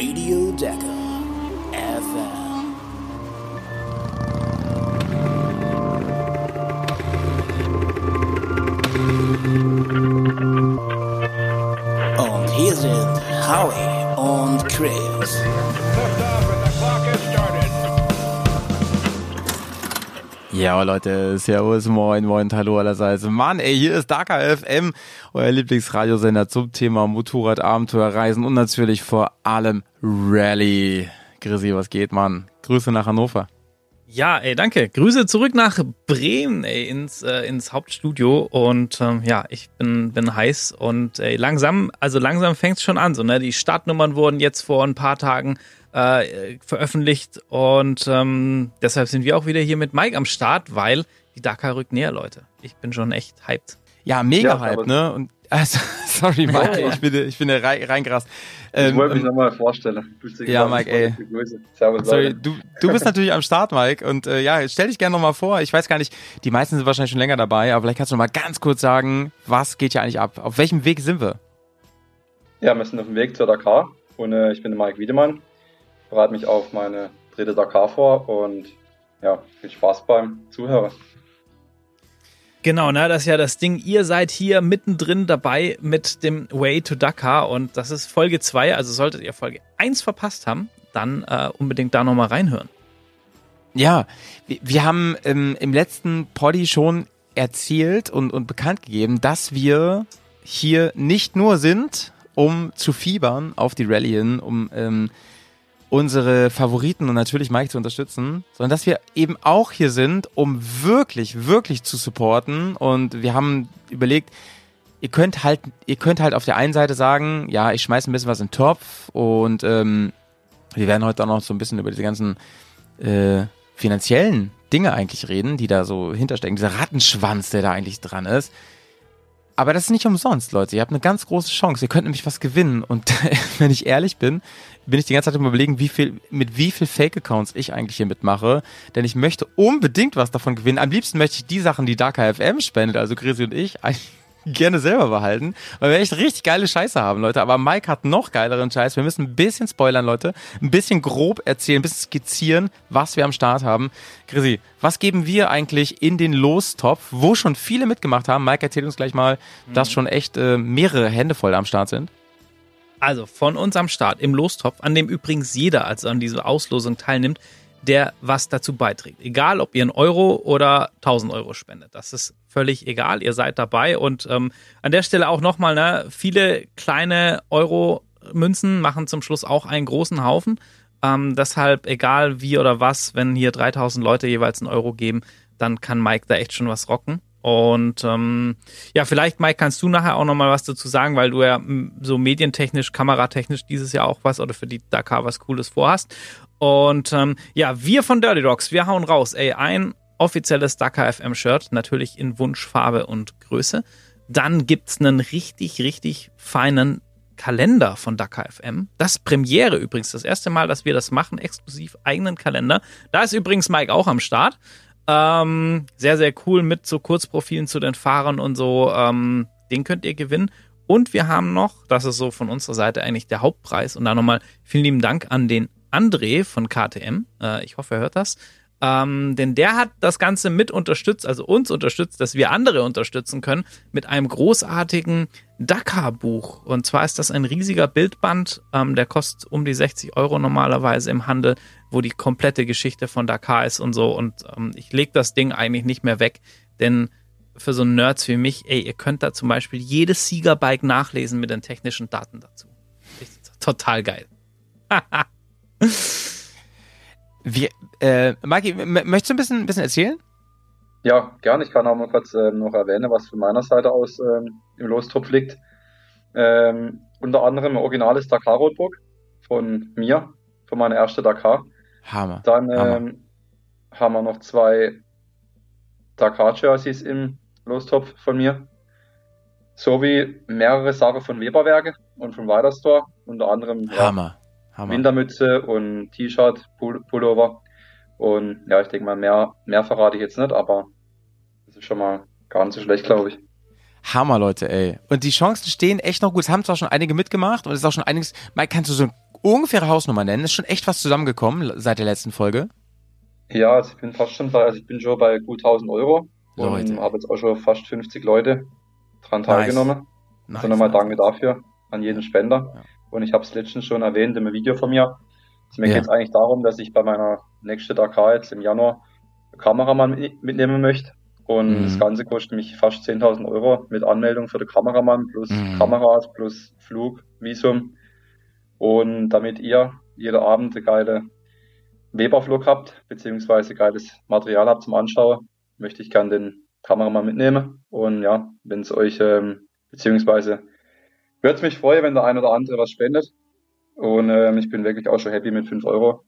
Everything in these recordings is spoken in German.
Radio Dakar FM. Ja, Leute, Servus, moin, moin, hallo allerseits. Mann, ey, hier ist Dakar FM, euer Lieblingsradiosender zum Thema Motorrad, Abenteuer, Reisen und natürlich vor allem Rallye. Chrissy, was geht, Mann? Grüße nach Hannover. Ja, ey, danke. Grüße zurück nach Bremen, ey, ins, äh, ins Hauptstudio. Und ähm, ja, ich bin, bin heiß und ey, langsam, also langsam fängt's schon an. So, ne? Die Startnummern wurden jetzt vor ein paar Tagen äh, veröffentlicht und ähm, deshalb sind wir auch wieder hier mit Mike am Start, weil die Dakar rückt näher, Leute. Ich bin schon echt hyped. Ja, mega Ja, Hype, aber- ne? Und also, sorry, Mike, ich bin, ich bin rein, reingerast. Ich Ähm, wollte mich ähm, nochmal vorstellen. Ja. Mike, ey. Grüße. Servus, Sorry, du, du bist natürlich am Start, Mike. Und äh, ja, stell dich gerne nochmal vor. Ich weiß gar nicht, die meisten sind wahrscheinlich schon länger dabei, aber vielleicht kannst du noch mal ganz kurz sagen, was geht hier eigentlich ab? Auf welchem Weg sind wir? Ja, wir sind auf dem Weg zur Dakar und äh, ich bin der Mike Wiedemann. Bereite mich auf meine dritte Dakar vor und ja, viel Spaß beim Zuhören. Genau, ne, das ist ja das Ding. Ihr seid hier mittendrin dabei mit dem Way to Dakar und das ist Folge 2. Also solltet ihr Folge 1 verpasst haben, dann äh, unbedingt da nochmal reinhören. Ja, wir, wir haben ähm, im letzten Poddy schon erzählt und, und bekannt gegeben, dass wir hier nicht nur sind, um zu fiebern auf die Rallye hin, um ähm, unsere Favoriten und natürlich Mike zu unterstützen, sondern dass wir eben auch hier sind, um wirklich, wirklich zu supporten. Und wir haben überlegt, ihr könnt halt, ihr könnt halt auf der einen Seite sagen, ja, ich schmeiß ein bisschen was in den Topf und ähm, wir werden heute auch noch so ein bisschen über diese ganzen äh, finanziellen Dinge eigentlich reden, die da so hinterstecken. Dieser Rattenschwanz, der da eigentlich dran ist. Aber das ist nicht umsonst, Leute. Ihr habt eine ganz große Chance. Ihr könnt nämlich was gewinnen. Und wenn ich ehrlich bin, bin ich die ganze Zeit überlegen, wie viel, mit wie viel Fake-Accounts ich eigentlich hier mitmache. Denn ich möchte unbedingt was davon gewinnen. Am liebsten möchte ich die Sachen, die Dakar FM spendet, also Chrissy und ich, gerne selber behalten, weil wir echt richtig geile Scheiße haben, Leute. Aber Mike hat noch geileren Scheiß. Wir müssen ein bisschen spoilern, Leute. Ein bisschen grob erzählen, ein bisschen skizzieren, was wir am Start haben. Chrissy, was geben wir eigentlich in den Lostopf, wo schon viele mitgemacht haben? Mike erzählt uns gleich mal, dass schon echt äh, mehrere Hände voll am Start sind. Also von uns am Start im Lostopf, an dem übrigens jeder, also an dieser Auslosung teilnimmt, der was dazu beiträgt. Egal, ob ihr einen Euro oder 1000 Euro spendet. Das ist völlig egal. Ihr seid dabei. Und ähm, an der Stelle auch nochmal, ne, viele kleine Euro-Münzen machen zum Schluss auch einen großen Haufen. Ähm, deshalb, egal wie oder was, wenn hier 3000 Leute jeweils einen Euro geben, dann kann Mike da echt schon was rocken. Und ähm, ja, vielleicht, Mike, kannst du nachher auch nochmal was dazu sagen, weil du ja m, so medientechnisch, kameratechnisch dieses Jahr auch was oder für die Dakar was Cooles vorhast. Und ähm, ja, wir von Dirty Dogs, wir hauen raus. Ey, ein offizielles Dakar FM Shirt, natürlich in Wunschfarbe und Größe. Dann gibt's einen richtig, richtig feinen Kalender von Dakar FM. Das Premiere übrigens, das erste Mal, dass wir das machen, exklusiv eigenen Kalender. Da ist übrigens Mike auch am Start. Ähm, sehr, sehr cool mit so Kurzprofilen zu den Fahrern und so. Ähm, den könnt ihr gewinnen. Und wir haben noch, das ist so von unserer Seite eigentlich der Hauptpreis. Und da nochmal vielen lieben Dank an den André von KTM. Äh, ich hoffe, er hört das. Ähm, denn der hat das Ganze mit unterstützt, also uns unterstützt, dass wir andere unterstützen können, mit einem großartigen Dakar-Buch. Und zwar ist das ein riesiger Bildband, ähm, der kostet um die 60 Euro normalerweise im Handel, wo die komplette Geschichte von Dakar ist und so. Und ähm, ich leg das Ding eigentlich nicht mehr weg, denn für so Nerds wie mich, ey, ihr könnt da zum Beispiel jedes Siegerbike nachlesen mit den technischen Daten dazu. Total geil. Wir, äh, Mikey, m- möchtest du ein bisschen, ein bisschen erzählen? Ja, gern. Ich kann auch mal kurz ähm, noch erwähnen, was von meiner Seite aus ähm, im Lostopf liegt. Ähm, unter anderem ein originales Dakar Roadbook von mir, für meine erste Dakar. Hammer. Dann Hammer. ähm, haben wir noch zwei Dakar-Jerseys im Lostopf von mir. Sowie mehrere Sachen von Weberwerke und von Widerstore. Unter anderem ja, Hammer. Hammer. Wintermütze und T-Shirt, Pull Pullover. Und ja, ich denke mal, mehr, mehr verrate ich jetzt nicht, aber das ist schon mal gar nicht so schlecht, glaube ich. Hammer, Leute, ey. Und die Chancen stehen echt noch gut. Es haben zwar schon einige mitgemacht und es ist auch schon einiges. Mike, kannst du so ungefähre Hausnummer nennen? Ist schon echt was zusammengekommen seit der letzten Folge? Ja, also ich bin fast schon bei, also ich bin schon bei gut 1000 Euro Leute. und habe jetzt auch schon fast 50 Leute dran teilgenommen. Nice. Also nochmal danke dafür an jeden Spender. Ja. Und ich habe es letztens schon erwähnt im Video von mir. Also mir Ja. geht es eigentlich darum, dass ich bei meiner nächsten Dakar jetzt im Januar Kameramann mit- mitnehmen möchte. Und Mhm. das Ganze kostet mich fast 10.000 Euro mit Anmeldung für den Kameramann plus Mhm. Kameras plus Flug, Visum. Und damit ihr jeder Abend eine geile Weberflug habt, beziehungsweise geiles Material habt zum Anschauen, möchte ich gern den Kameramann mitnehmen. Und ja, wenn es euch, ähm, beziehungsweise würde es mich freuen, wenn der ein oder andere was spendet. Und ähm, ich bin wirklich auch schon happy mit 5 Euro.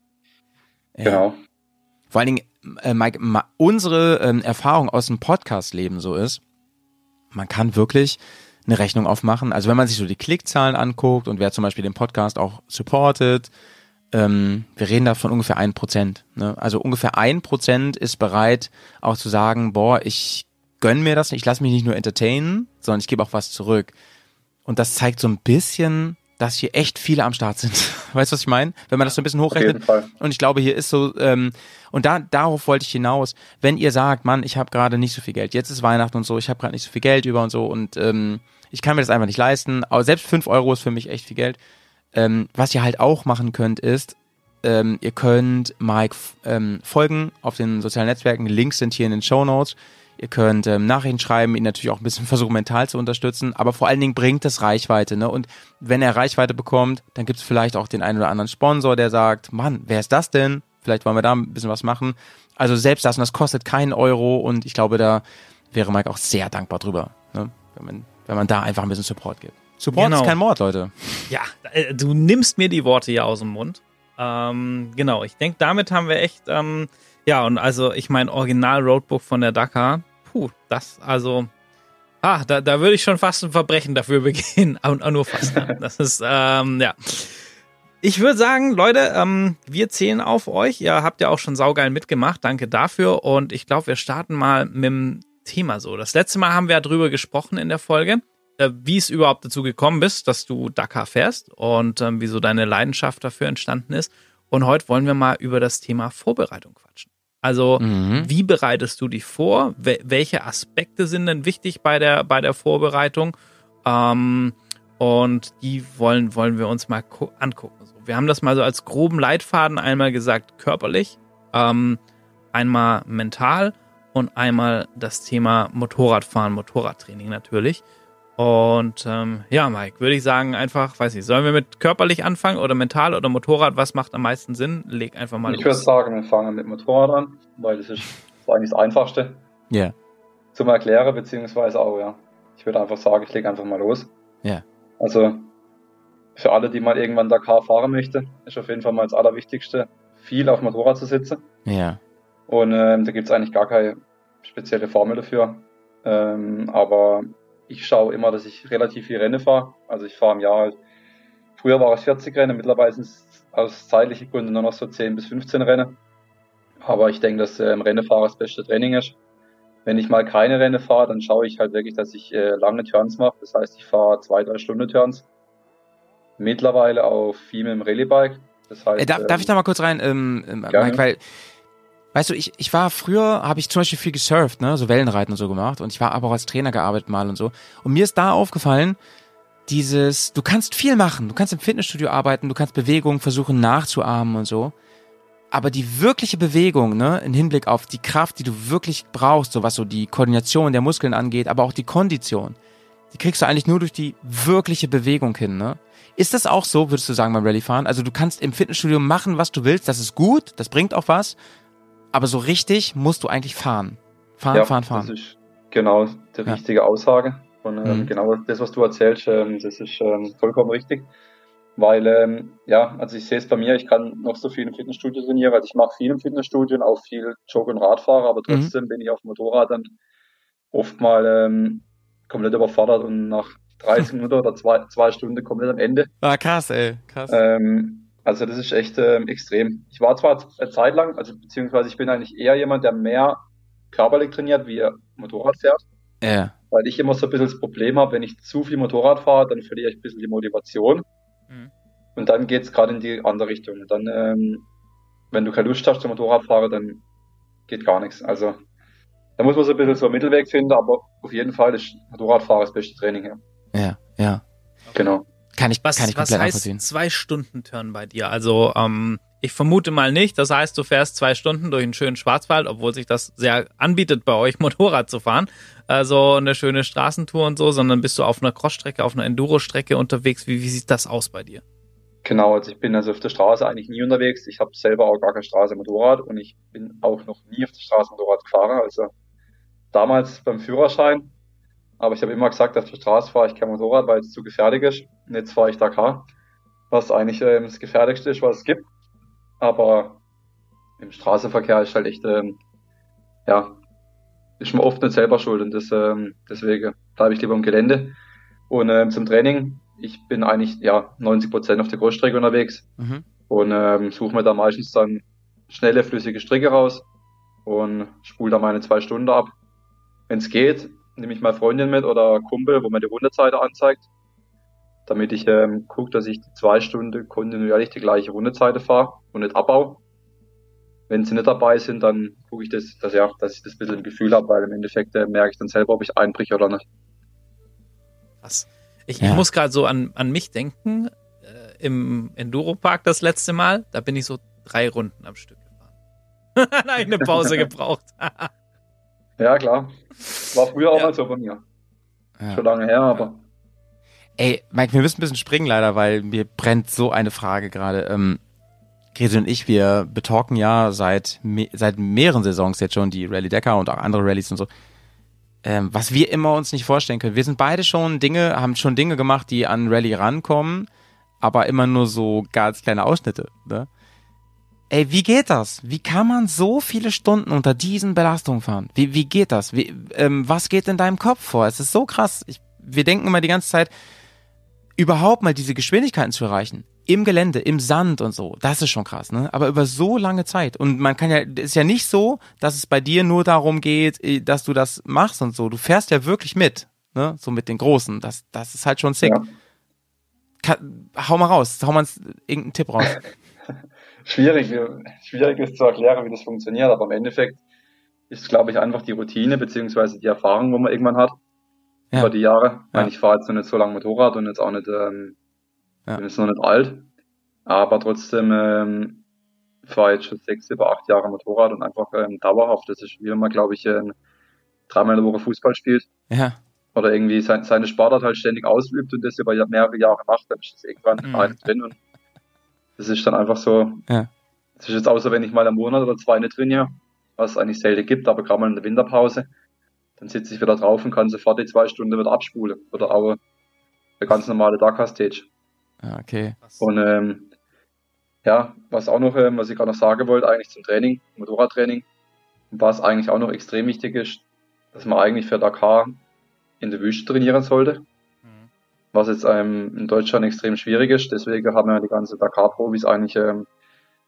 Ja. Genau. Vor allen Dingen, äh, Mike, unsere ähm, Erfahrung aus dem Podcast-Leben so ist, man kann wirklich eine Rechnung aufmachen. Also wenn man sich so die Klickzahlen anguckt und wer zum Beispiel den Podcast auch supportet, ähm, wir reden da von ungefähr ein Prozent. Ne? Also ungefähr ein Prozent ist bereit, auch zu sagen, boah, ich gönn mir das, ich lasse mich nicht nur entertainen, sondern ich gebe auch was zurück. Und das zeigt so ein bisschen, dass hier echt viele am Start sind. Weißt du, was ich meine? Wenn man das so ein bisschen Auf hochrechnet, jeden Fall. und ich glaube, hier ist so, ähm, und da, darauf wollte ich hinaus, wenn ihr sagt, Mann, ich habe gerade nicht so viel Geld, jetzt ist Weihnachten und so, ich habe gerade nicht so viel Geld über und so und ähm, ich kann mir das einfach nicht leisten, aber selbst fünf Euro ist für mich echt viel Geld. Ähm, was ihr halt auch machen könnt, ist, ähm, ihr könnt Mike ähm, folgen auf den sozialen Netzwerken, Links sind hier in den Show Notes. Ihr könnt ähm, Nachrichten schreiben, ihn natürlich auch ein bisschen versuchen, mental zu unterstützen, aber vor allen Dingen bringt es Reichweite. Ne? Und wenn er Reichweite bekommt, dann gibt es vielleicht auch den einen oder anderen Sponsor, der sagt, Mann, wer ist das denn? Vielleicht wollen wir da ein bisschen was machen. Also selbst das, und das kostet keinen Euro und ich glaube, da wäre Mike auch sehr dankbar drüber, ne? wenn, man, wenn man da einfach ein bisschen Support gibt. Support Genau. ist kein Mord, Leute. Ja, äh, du nimmst mir die Worte hier aus dem Mund. Ähm, genau, ich denke, damit haben wir echt, ähm, ja, und also ich mein Original-Roadbook von der Dakar, puh, das, also, ah, da, da würde ich schon fast ein Verbrechen dafür begehen, und nur fast. ja. Das ist, ähm, ja. Ich würde sagen, Leute, ähm, wir zählen auf euch. Ihr habt ja auch schon saugeil mitgemacht. Danke dafür. Und ich glaube, wir starten mal mit dem Thema so. Das letzte Mal haben wir ja drüber gesprochen in der Folge, äh, wie es überhaupt dazu gekommen bist, dass du Dakar fährst und ähm, wieso deine Leidenschaft dafür entstanden ist. Und heute wollen wir mal über das Thema Vorbereitung quatschen. Also, Mhm. wie bereitest du dich vor? Wel welche Aspekte sind denn wichtig bei der, bei der Vorbereitung? Ähm, und die wollen, wollen wir uns mal gu- angucken. So, wir haben das mal so als groben Leitfaden einmal gesagt, körperlich, ähm, einmal mental und einmal das Thema Motorradfahren, Motorradtraining natürlich. Und ähm, ja, Mike, würde ich sagen, einfach, weiß nicht, sollen wir mit körperlich anfangen oder mental oder Motorrad? Was macht am meisten Sinn? Leg einfach mal Ich würde sagen, wir fangen mit Motorrad an, weil das ist, das ist eigentlich das Einfachste Ja. zum Erklären, beziehungsweise auch, ja. Ich würde einfach sagen, ich lege einfach mal los. Ja. Also, für alle, die mal irgendwann Dakar fahren möchte, ist auf jeden Fall mal das Allerwichtigste, viel auf Motorrad zu sitzen. Ja. Und ähm, da gibt es eigentlich gar keine spezielle Formel dafür. Ähm, aber ich schaue immer, dass ich relativ viel Rennen fahre. Also ich fahre im Jahr halt, früher war es 40 Rennen, mittlerweile sind es aus zeitlichen Gründen nur noch so 10 bis 15 Rennen. Aber ich denke, dass ähm, Rennenfahren das beste Training ist. Wenn ich mal keine Rennen fahre, dann schaue ich halt wirklich, dass ich äh, lange Turns mache. Das heißt, ich fahre zwei, drei Stunden Turns. Mittlerweile auf viel mit dem Rallye-Bike. Das heißt, Äh, darf, darf ich da mal kurz rein, ähm, ähm. Mike, weil, weißt du, ich, ich war früher, habe ich zum Beispiel viel gesurft, ne, so Wellenreiten und so gemacht und ich war aber auch als Trainer gearbeitet mal und so. Und mir ist da aufgefallen, dieses, du kannst viel machen, du kannst im Fitnessstudio arbeiten, du kannst Bewegungen versuchen nachzuahmen und so. Aber die wirkliche Bewegung, ne, im Hinblick auf die Kraft, die du wirklich brauchst, so was so die Koordination der Muskeln angeht, aber auch die Kondition, die kriegst du eigentlich nur durch die wirkliche Bewegung hin, ne? Ist das auch so, würdest du sagen, beim Rallye-Fahren? Also du kannst im Fitnessstudio machen, was du willst, das ist gut, das bringt auch was, aber so richtig musst du eigentlich fahren. Fahren, ja, fahren, Das fahren. ist genau die Ja. richtige Aussage. Und ähm, Mhm. genau das, was du erzählst, ähm, das ist ähm, vollkommen richtig. Weil, ähm, ja, also ich sehe es bei mir, ich kann noch so viel im Fitnessstudio trainieren, also ich mache viel im Fitnessstudio und auch viel Jog- und Radfahrer, aber Mhm. trotzdem bin ich auf dem Motorrad dann oft mal ähm, komplett überfordert und nach 30 Minuten oder zwei, zwei Stunden komplett am Ende. Ah, krass, ey, krass. Ähm, also das ist echt ähm, extrem. Ich war zwar eine Zeit lang, also beziehungsweise ich bin eigentlich eher jemand, der mehr körperlich trainiert, wie er Motorrad fährt, Ja. weil ich immer so ein bisschen das Problem habe, wenn ich zu viel Motorrad fahre, dann verliere ich ein bisschen die Motivation. Mhm. Und dann geht's gerade in die andere Richtung. Und dann, ähm, wenn du keine Lust hast zum Motorradfahren, dann geht gar nichts. Also da muss man so ein bisschen so einen Mittelweg finden, aber auf jeden Fall ist Motorradfahren das beste Training hier. Ja, ja. Genau. Kann ich, Was, kann ich was komplett heißt nachvollziehen. zwei Stunden Turn bei dir? Also ähm, ich vermute mal nicht. Das heißt, du fährst zwei Stunden durch einen schönen Schwarzwald, obwohl sich das sehr anbietet, bei euch Motorrad zu fahren. Also eine schöne Straßentour und so, sondern bist du auf einer Crossstrecke, auf einer Enduro-Strecke unterwegs. Wie, wie sieht das aus bei dir? Genau, also ich bin also auf der Straße eigentlich nie unterwegs. Ich habe selber auch gar keine Straße Motorrad und ich bin auch noch nie auf der Straße Motorrad gefahren. Also damals beim Führerschein, aber ich habe immer gesagt, auf der Straße fahre ich kein Motorrad, weil es zu gefährlich ist. Und jetzt fahre ich Dakar, was eigentlich ähm, das gefährlichste ist, was es gibt. Aber im Straßenverkehr ist halt echt, ähm, ja, ist man oft nicht selber schuld und das, ähm, deswegen bleibe ich lieber im Gelände. Und ähm, zum Training, ich bin eigentlich ja 90 Prozent auf der Großstrecke unterwegs Mhm. und ähm, suche mir da meistens dann schnelle, flüssige Strecke raus und spule da meine zwei Stunden ab. Wenn es geht, nehme ich mal Freundin mit oder Kumpel, wo mir die Rundezeit anzeigt, damit ich ähm, gucke, dass ich die zwei Stunden kontinuierlich die gleiche Rundezeit fahre und nicht abbau. Wenn sie nicht dabei sind, dann gucke ich das, dass, ja, dass ich das ein bisschen im Gefühl habe, weil im Endeffekt äh, merke ich dann selber, ob ich einbreche oder nicht. Was? Ich, Ja. ich muss gerade so an, an mich denken. Äh, Im Enduro-Park das letzte Mal, da bin ich so drei Runden am Stück gefahren. Ich eine Pause gebraucht. Ja, klar. War früher auch Ja. mal so bei mir. Ja. Schon lange her, aber Ey, Mike, wir müssen ein bisschen springen leider, weil mir brennt so eine Frage gerade. Ähm, Grete und ich, wir betalken ja seit, me seit mehreren Saisons jetzt schon die Rallye Decker und auch andere Rallyes und so. Ähm, was wir immer uns nicht vorstellen können. Wir sind beide schon Dinge, haben schon Dinge gemacht, die an Rallye rankommen, aber immer nur so ganz kleine Ausschnitte. Ne? Ey, wie geht das? Wie kann man so viele Stunden unter diesen Belastungen fahren? Wie, wie geht das? Wie, ähm, was geht in deinem Kopf vor? Es ist so krass. Ich, wir denken immer die ganze Zeit, überhaupt mal diese Geschwindigkeiten zu erreichen. Im Gelände, im Sand und so. Das ist schon krass, ne? Aber über so lange Zeit. Und man kann ja, es ist ja nicht so, dass es bei dir nur darum geht, eh, dass du das machst und so. Du fährst ja wirklich mit, ne? So mit den Großen. Das, das ist halt schon sick. Ja. Kann, hau mal raus, hau mal irgendeinen Tipp raus. schwierig, wie- schwierig ist zu erklären, wie das funktioniert, aber im Endeffekt ist, glaube ich, einfach die Routine beziehungsweise die Erfahrung, wo man irgendwann hat Ja. über die Jahre. Ich meine, Ja. ich fahre jetzt noch nicht so lange Motorrad und jetzt auch nicht, ähm, Ja. bin jetzt noch nicht alt, aber trotzdem ähm, fahre jetzt schon sechs, über acht Jahre Motorrad und einfach ähm, dauerhaft. Das ist wie wenn man, glaube ich, ähm, dreimal in der Woche Fußball spielt Ja, oder irgendwie sein, seine Sportart halt ständig ausübt und das über mehrere Jahre macht, dann ist das irgendwann Mhm. drin und das ist dann einfach so. Ja. Das ist jetzt außer wenn ich mal einen Monat oder zwei nicht trainiere, was es eigentlich selten gibt, aber gerade mal in der Winterpause, dann sitze ich wieder drauf und kann sofort die zwei Stunden wieder abspulen oder auch eine ganz normale Dakar-Stage. ja, okay. Und ähm, ja, was auch noch, ähm, was ich gerade noch sagen wollte, eigentlich zum Training, Motorradtraining, was eigentlich auch noch extrem wichtig ist, dass man eigentlich für Dakar in der Wüste trainieren sollte. Was jetzt ähm, in Deutschland extrem schwierig ist. Deswegen haben wir die ganzen Dakar-Profis eigentlich ähm,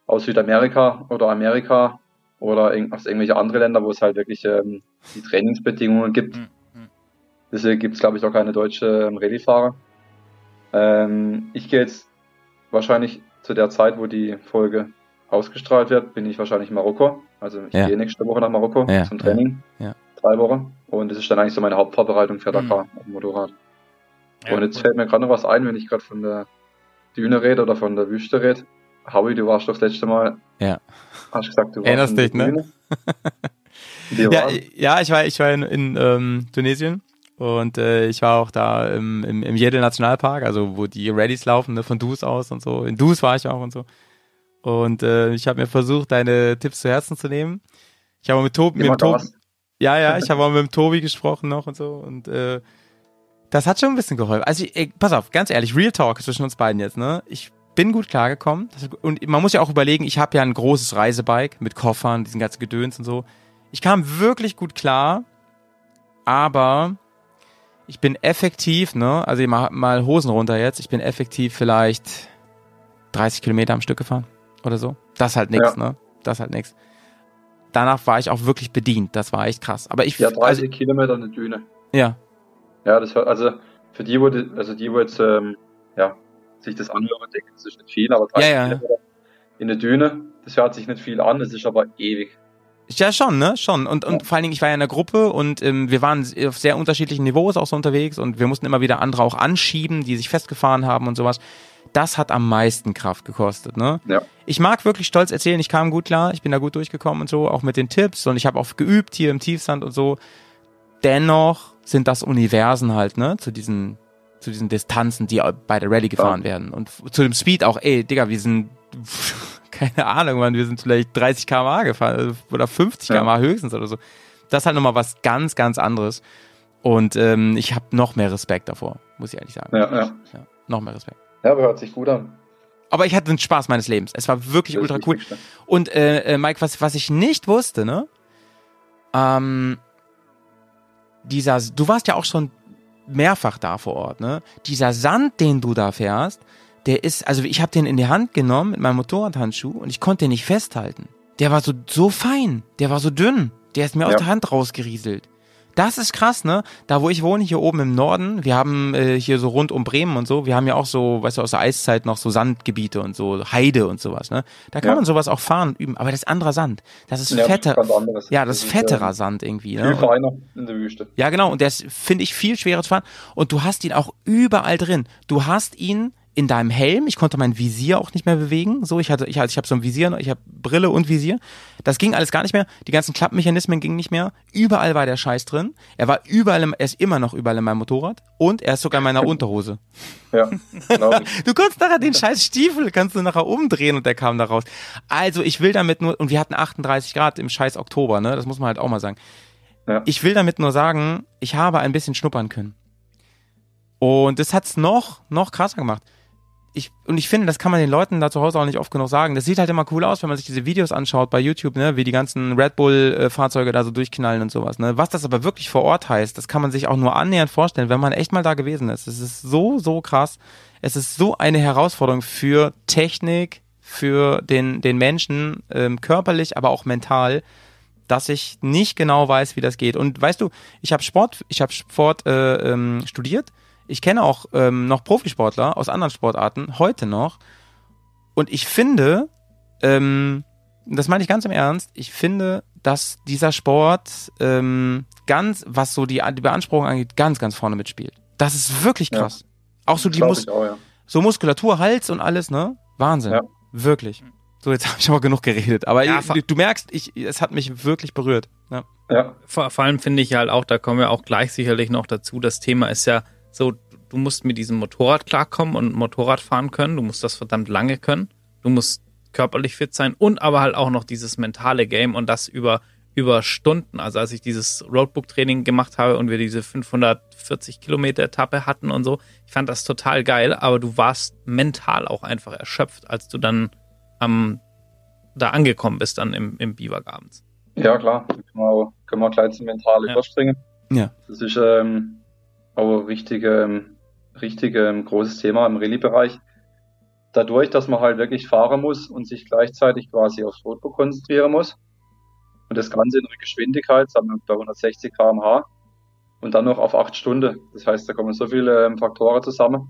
aus Südamerika oder Amerika oder aus irgendwelche andere Länder, wo es halt wirklich ähm, die Trainingsbedingungen gibt. Mhm. Mhm. Deswegen gibt es, glaube ich, auch keine deutsche ähm, Rallye-Fahrer. Ähm, ich gehe jetzt wahrscheinlich zu der Zeit, wo die Folge ausgestrahlt wird, bin ich wahrscheinlich in Marokko. Also ich Ja. gehe nächste Woche nach Marokko Ja, zum Training. ja, ja. Drei Wochen. Und das ist dann eigentlich so meine Hauptvorbereitung für Dakar auf dem Motorrad. Ja, und jetzt cool. fällt mir gerade noch was ein, wenn ich gerade von der Düne rede oder von der Wüste rede. Howie, du warst doch das letzte Mal. Ja. Hast gesagt, du warst Erinnerst dich, ne? Ja, ja, ich war, ich war in, in ähm, Tunesien und äh, ich war auch da im, im, im Jedel Nationalpark, also wo die Rallyes laufen, ne, von Dus aus und so. In Dus war ich auch und so. Und äh, ich habe mir versucht, deine Tipps zu Herzen zu nehmen. Ich habe mit Tobi, mit Tobi, ja, ja, ich habe auch mit dem Tobi gesprochen noch und so und äh, das hat schon ein bisschen geholfen. Also, ich, ey, pass auf, ganz ehrlich, Real Talk zwischen uns beiden jetzt, ne? Ich bin gut klargekommen. Und man muss ja auch überlegen, ich habe ja ein großes Reisebike mit Koffern, diesen ganzen Gedöns und so. Ich kam wirklich gut klar, aber ich bin effektiv, ne? Also ich mach mal Hosen runter jetzt. Ich bin effektiv vielleicht 30 Kilometer am Stück gefahren oder so. Das ist halt nix, Ja. ne? Das ist halt nix. Danach war ich auch wirklich bedient. Das war echt krass. Aber ich, Ja, 30 Kilometer eine Düne. also, ja, Ja, das war, also für die, wo die, also die, wo jetzt, ähm, ja, sich das anhören, denken, das ist nicht viel, aber Ja, ja. Kilometer in der Düne, das hört sich nicht viel an, das ist aber ewig. Ja, schon, ne? Schon. Und, und vor allen Dingen, ich war ja in der Gruppe und ähm, wir waren auf sehr unterschiedlichen Niveaus auch so unterwegs und wir mussten immer wieder andere auch anschieben, die sich festgefahren haben und sowas. Das hat am meisten Kraft gekostet, ne? Ja. Ich mag wirklich stolz erzählen, ich kam gut klar, ich bin da gut durchgekommen und so, auch mit den Tipps und ich habe auch geübt hier im Tiefsand und so. Dennoch sind das Universen halt, ne? Zu diesen, zu diesen Distanzen, die bei der Rallye gefahren werden. Und zu dem Speed auch, ey, Digga, wir sind keine Ahnung, man, wir sind vielleicht 30 km/h gefahren also- oder 50 Ja. km/h höchstens oder so. Das ist halt nochmal was ganz, ganz anderes. Und ähm, ich habe noch mehr Respekt davor, muss ich ehrlich sagen. Ja, ja. Ja, noch mehr Respekt. Ja, aber hört sich gut an. Aber ich hatte den Spaß meines Lebens. Es war wirklich ultra cool. Und äh, äh, Mike, was, was ich nicht wusste, ne? Ähm, dieser, du warst ja auch schon mehrfach da vor Ort, ne? Dieser Sand, den du da fährst, der ist, also ich habe den in die Hand genommen mit meinem Motorradhandschuh und ich konnte den nicht festhalten. Der war so so fein, der war so dünn, der ist mir aus Ja. der Hand rausgerieselt. Das ist krass, ne? Da, wo ich wohne, hier oben im Norden, wir haben äh, hier so rund um Bremen und so, wir haben ja auch so, weißt du, aus der Eiszeit noch so Sandgebiete und so, Heide und sowas, ne? Da kann Ja. man sowas auch fahren und üben, aber das ist anderer Sand. Das ist Ja, fetter. Ja, das ist fetterer ähm, Sand irgendwie, Viel ne? feiner in der Wüste. Ja, genau. Und der ist, finde ich, viel schwerer zu fahren. Und du hast ihn auch überall drin. Du hast ihn in deinem Helm. Ich konnte mein Visier auch nicht mehr bewegen. So, ich hatte, ich, also ich habe so ein Visier, ich habe Brille und Visier. Das ging alles gar nicht mehr. Die ganzen Klappmechanismen gingen nicht mehr. Überall war der Scheiß drin. Er war überall, im, er ist immer noch überall in meinem Motorrad. Und er ist sogar in meiner Unterhose. Ja. Du konntest nachher den scheiß Stiefel, kannst du nachher umdrehen und der kam da raus. Also ich will damit nur, und wir hatten 38 Grad im scheiß Oktober, ne? Das muss man halt auch mal sagen. Ja. Ich will damit nur sagen, ich habe ein bisschen schnuppern können. Und das hat's noch, noch krasser gemacht. Ich, und ich finde, das kann man den Leuten da zu Hause auch nicht oft genug sagen. Das sieht halt immer cool aus, wenn man sich diese Videos anschaut bei YouTube, ne, wie die ganzen Red Bull-Fahrzeuge da so durchknallen und sowas. Ne. Was das aber wirklich vor Ort heißt, das kann man sich auch nur annähernd vorstellen, wenn man echt mal da gewesen ist. Es ist so, so krass. Es ist so eine Herausforderung für Technik, für den, den Menschen, ähm, körperlich, aber auch mental, dass ich nicht genau weiß, wie das geht. Und weißt du, ich habe Sport, ich habe Sport äh, ähm, studiert. Ich kenne auch ähm, noch Profisportler aus anderen Sportarten, heute noch. Und ich finde, ähm, das meine ich ganz im Ernst, ich finde, dass dieser Sport ähm, ganz, was so die, die Beanspruchung angeht, ganz, ganz vorne mitspielt. Das ist wirklich Ja. krass. Auch so die Mus auch, ja. so Muskulatur, Hals und alles, ne? Wahnsinn. Ja. Wirklich. So, jetzt habe ich aber genug geredet. Aber Ja, du, du merkst, ich, es hat mich wirklich berührt. Ja. Ja, Vor, vor allem finde ich halt auch, da kommen wir auch gleich sicherlich noch dazu, das Thema ist ja so, du musst mit diesem Motorrad klarkommen und Motorrad fahren können, du musst das verdammt lange können, du musst körperlich fit sein und aber halt auch noch dieses mentale Game und das über, über Stunden. Also als ich dieses Roadbook-Training gemacht habe und wir diese 540 Kilometer Etappe hatten und so, ich fand das total geil, aber du warst mental auch einfach erschöpft, als du dann am, da angekommen bist dann im, im Biwak abends. ja klar. Können wir, auch, können wir gleich zum Mentale Ja. überspringen. Ja. Das ist ähm, auch ein richtig, ähm, richtig ähm, großes Thema im Rallye-Bereich. Dadurch, dass man halt wirklich fahren muss und sich gleichzeitig quasi aufs Roadbook konzentrieren muss und das Ganze in einer Geschwindigkeit, sagen wir bei 160 km/h und dann noch auf acht Stunden. Das heißt, da kommen so viele ähm, Faktoren zusammen.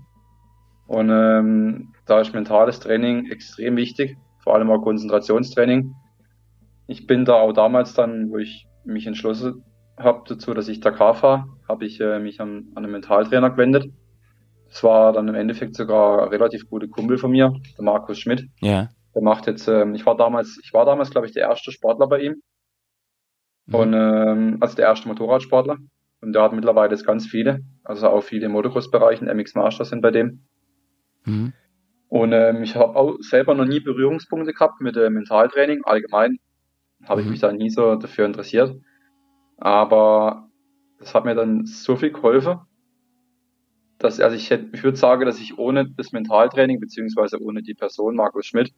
Und ähm, da ist mentales Training extrem wichtig, vor allem auch Konzentrationstraining. Ich bin da auch damals dann, wo ich mich entschlossen habe dazu, dass ich Dakar fahre, habe ich äh, mich an, an einen Mentaltrainer gewendet. Das war dann im Endeffekt sogar ein relativ guter Kumpel von mir, der Markus Schmidt. Ja. Der macht jetzt, ähm, ich war damals, ich war damals, glaube ich, der erste Sportler bei ihm. Mhm. Und ähm, also der erste Motorradsportler. Und der hat mittlerweile jetzt ganz viele, also auch viele im Motocross-Bereich, MX Master sind bei dem. Mhm. Und ähm, ich habe auch selber noch nie Berührungspunkte gehabt mit äh, Mentaltraining. Allgemein habe ich Mhm. mich da nie so dafür interessiert. Aber das hat mir dann so viel geholfen, dass, also ich hätte, ich würde sagen, dass ich ohne das Mentaltraining, beziehungsweise ohne die Person, Markus Schmidt,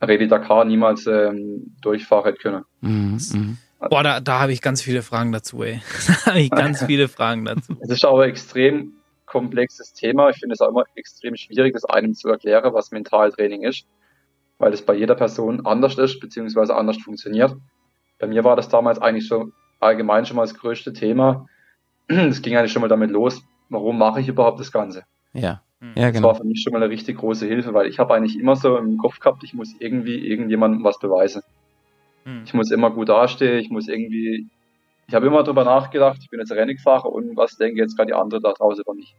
Rallye Dakar niemals ähm, durchfahren hätte können. Mhm. Mhm. Boah, da, da habe ich ganz viele Fragen dazu, ey. Da habe ich ganz viele Fragen dazu. Es ist aber ein extrem komplexes Thema. Ich finde es auch immer extrem schwierig, das einem zu erklären, was Mentaltraining ist, weil es bei jeder Person anders ist, beziehungsweise anders funktioniert. Bei mir war das damals eigentlich schon allgemein schon mal das größte Thema. Es ging eigentlich schon mal damit los, warum mache ich überhaupt das Ganze? Ja. Ja, Das genau. war für mich schon mal eine richtig große Hilfe, weil ich habe eigentlich immer so im Kopf gehabt, ich muss irgendwie irgendjemandem was beweisen. Hm. Ich muss immer gut dastehen, ich muss irgendwie, ich habe immer drüber nachgedacht, ich bin jetzt Renningfahrer und was denken jetzt gerade die anderen da draußen über mich.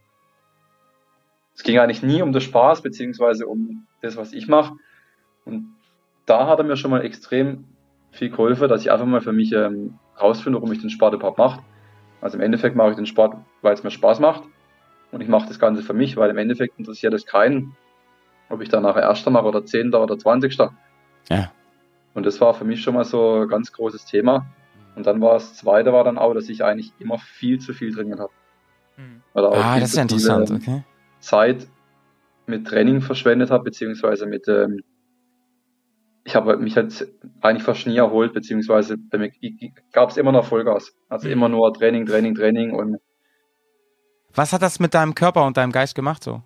Es ging eigentlich nie um den Spaß, beziehungsweise um das, was ich mache. Und da hat er mir schon mal extrem viel geholfen, dass ich einfach mal für mich ähm, rausfinde, warum ich den Sport überhaupt mache. Also im Endeffekt mache ich den Sport, weil es mir Spaß macht. Und ich mache das Ganze für mich, weil im Endeffekt interessiert es keinen, ob ich dann nachher Erster mache oder Zehnter oder Zwanzigster. Ja. Und das war für mich schon mal so ein ganz großes Thema. Und dann war das zweite war dann auch, dass ich eigentlich immer viel zu viel trainiert habe. Hm. Oder auch Ah, viel das ist zu ja viel, interessant, okay. Zeit mit Training verschwendet habe, beziehungsweise mit, ähm, ich habe mich halt eigentlich fast nie erholt, beziehungsweise bei mir gab es immer noch Vollgas. Also Mhm. immer nur Training, Training, Training und Was hat das mit deinem Körper und deinem Geist gemacht so?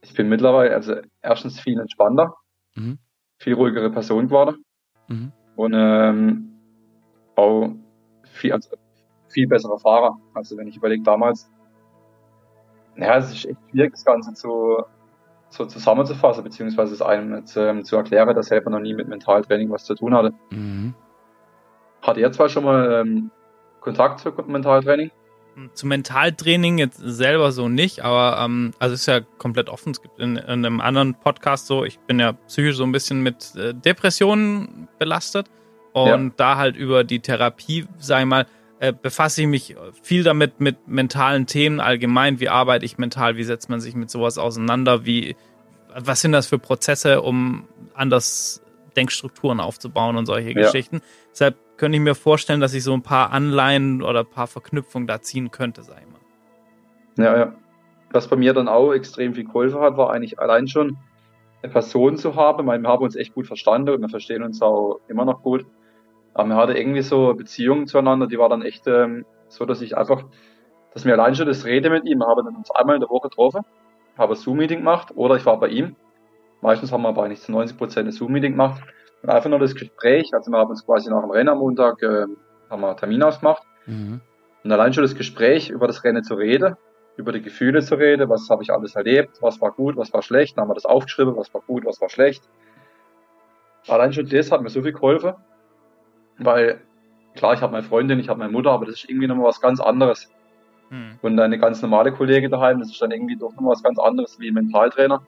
ich bin mittlerweile, also erstens viel entspannter, Mhm. viel ruhigere Person geworden Mhm. und ähm, auch viel, also viel besserer Fahrer. Also wenn ich überlege damals, ja, es ist echt schwierig, das Ganze zu, so zusammenzufassen, beziehungsweise es einem jetzt, ähm, zu erklären, dass selber noch nie mit Mentaltraining was zu tun hatte. Mhm. Hat er zwar schon mal ähm, Kontakt zu Mentaltraining? Zu Mentaltraining jetzt selber so nicht, aber ähm, also ist ja komplett offen. Es gibt in, in einem anderen Podcast so, ich bin ja psychisch so ein bisschen mit äh, Depressionen belastet und da halt über die Therapie, sag ich mal, äh, befasse ich mich viel damit mit mentalen Themen allgemein. Wie arbeite ich mental? Wie setzt man sich mit sowas auseinander? Wie was sind das für Prozesse, um anders Denkstrukturen aufzubauen und solche Ja. Geschichten? Deshalb könnte ich mir vorstellen, dass ich so ein paar Anleihen oder ein paar Verknüpfungen da ziehen könnte, sag ich mal. Ja, ja. Was bei mir dann auch extrem viel geholfen hat, war eigentlich allein schon eine Person zu haben. Wir haben uns echt gut verstanden und wir verstehen uns auch immer noch gut. Aber wir hatten irgendwie so eine Beziehung zueinander, die war dann echt ähm, so, dass ich einfach, dass mir allein schon das Rede mit ihm, wir haben uns einmal in der Woche getroffen, habe ein Zoom-Meeting gemacht oder ich war bei ihm. Meistens haben wir aber eigentlich zu 90 Prozent ein Zoom-Meeting gemacht. Und einfach nur das Gespräch, also wir haben uns quasi nach dem Rennen am Montag, äh, haben wir einen Termin ausgemacht. Mhm. Und allein schon das Gespräch über das Rennen zu reden, über die Gefühle zu reden, was habe ich alles erlebt, was war gut, was war schlecht, dann haben wir das aufgeschrieben, was war gut, was war schlecht. Allein schon das hat mir so viel geholfen, weil klar, ich habe meine Freundin, ich habe meine Mutter, aber das ist irgendwie nochmal was ganz anderes. Hm. Und eine ganz normale Kollege daheim, das ist dann irgendwie doch nochmal was ganz anderes wie ein Mentaltrainer,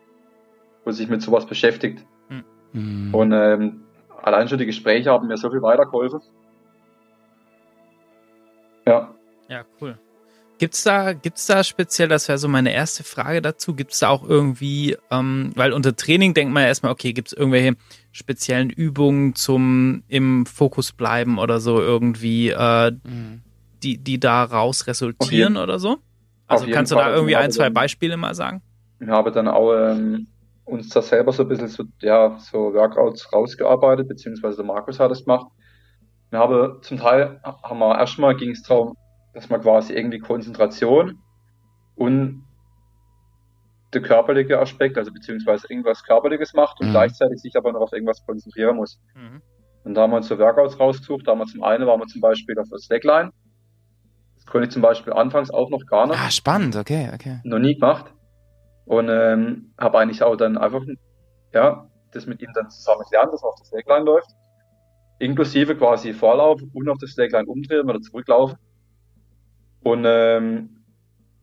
wo sich mit sowas beschäftigt. Mhm. Und ähm, allein schon die Gespräche haben mir so viel weitergeholfen. Ja, Ja, cool. Gibt's da, gibt's da speziell, das wäre so meine erste Frage dazu, gibt's da auch irgendwie, ähm, weil unter Training denkt man ja erstmal, okay, gibt's irgendwelche speziellen Übungen zum im Fokus bleiben oder so irgendwie, äh, Mhm. die, die da raus resultieren oder so? Also kannst du da irgendwie ein, zwei dann- Beispiele mal sagen? Wir haben dann auch ähm, uns da selber so ein bisschen so, ja, so Workouts rausgearbeitet, beziehungsweise der Markus hat es gemacht. Wir haben zum Teil, haben wir erstmal ging es darum, dass man quasi irgendwie Konzentration und der körperliche Aspekt, also beziehungsweise irgendwas Körperliches macht und Mhm. gleichzeitig sich aber noch auf irgendwas konzentrieren muss. Mhm. Und da haben wir uns so Workouts rausgesucht. Da haben wir zum einen waren wir zum Beispiel auf der Slackline. Das konnte ich zum Beispiel anfangs auch noch gar nicht Ah, spannend, okay, okay. noch nie gemacht. Und ähm, habe eigentlich auch dann einfach ja, das mit ihm dann zusammen gelernt, dass man auf der Slackline läuft. Inklusive quasi Vorlauf und auf der Slackline umdrehen oder zurücklaufen. Und ähm,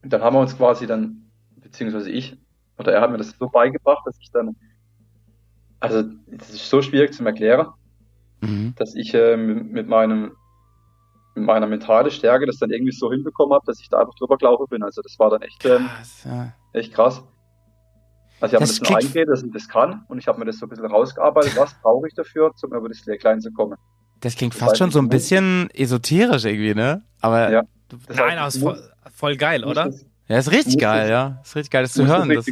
dann haben wir uns quasi dann, beziehungsweise ich, oder er hat mir das so beigebracht, dass ich dann, also das ist so schwierig zu erklären, Mhm. dass ich ähm, mit meinem mit meiner mentalen Stärke das dann irgendwie so hinbekommen habe, dass ich da einfach drüber gelaufen bin. Also das war dann echt ähm, Krass, ja. echt krass. Also ich habe mir Das das klingt- eingeredet, dass ich das kann und ich habe mir das so ein bisschen rausgearbeitet, was brauche ich dafür, um über das Slackline zu kommen. Das klingt fast schon so ein bisschen esoterisch irgendwie, ne? Aber Ja. Du, Das Nein, aber ich ist voll, voll geil, oder? Das, ja, ist richtig geil, das- ja. Ist richtig geil, das ich zu muss hören. das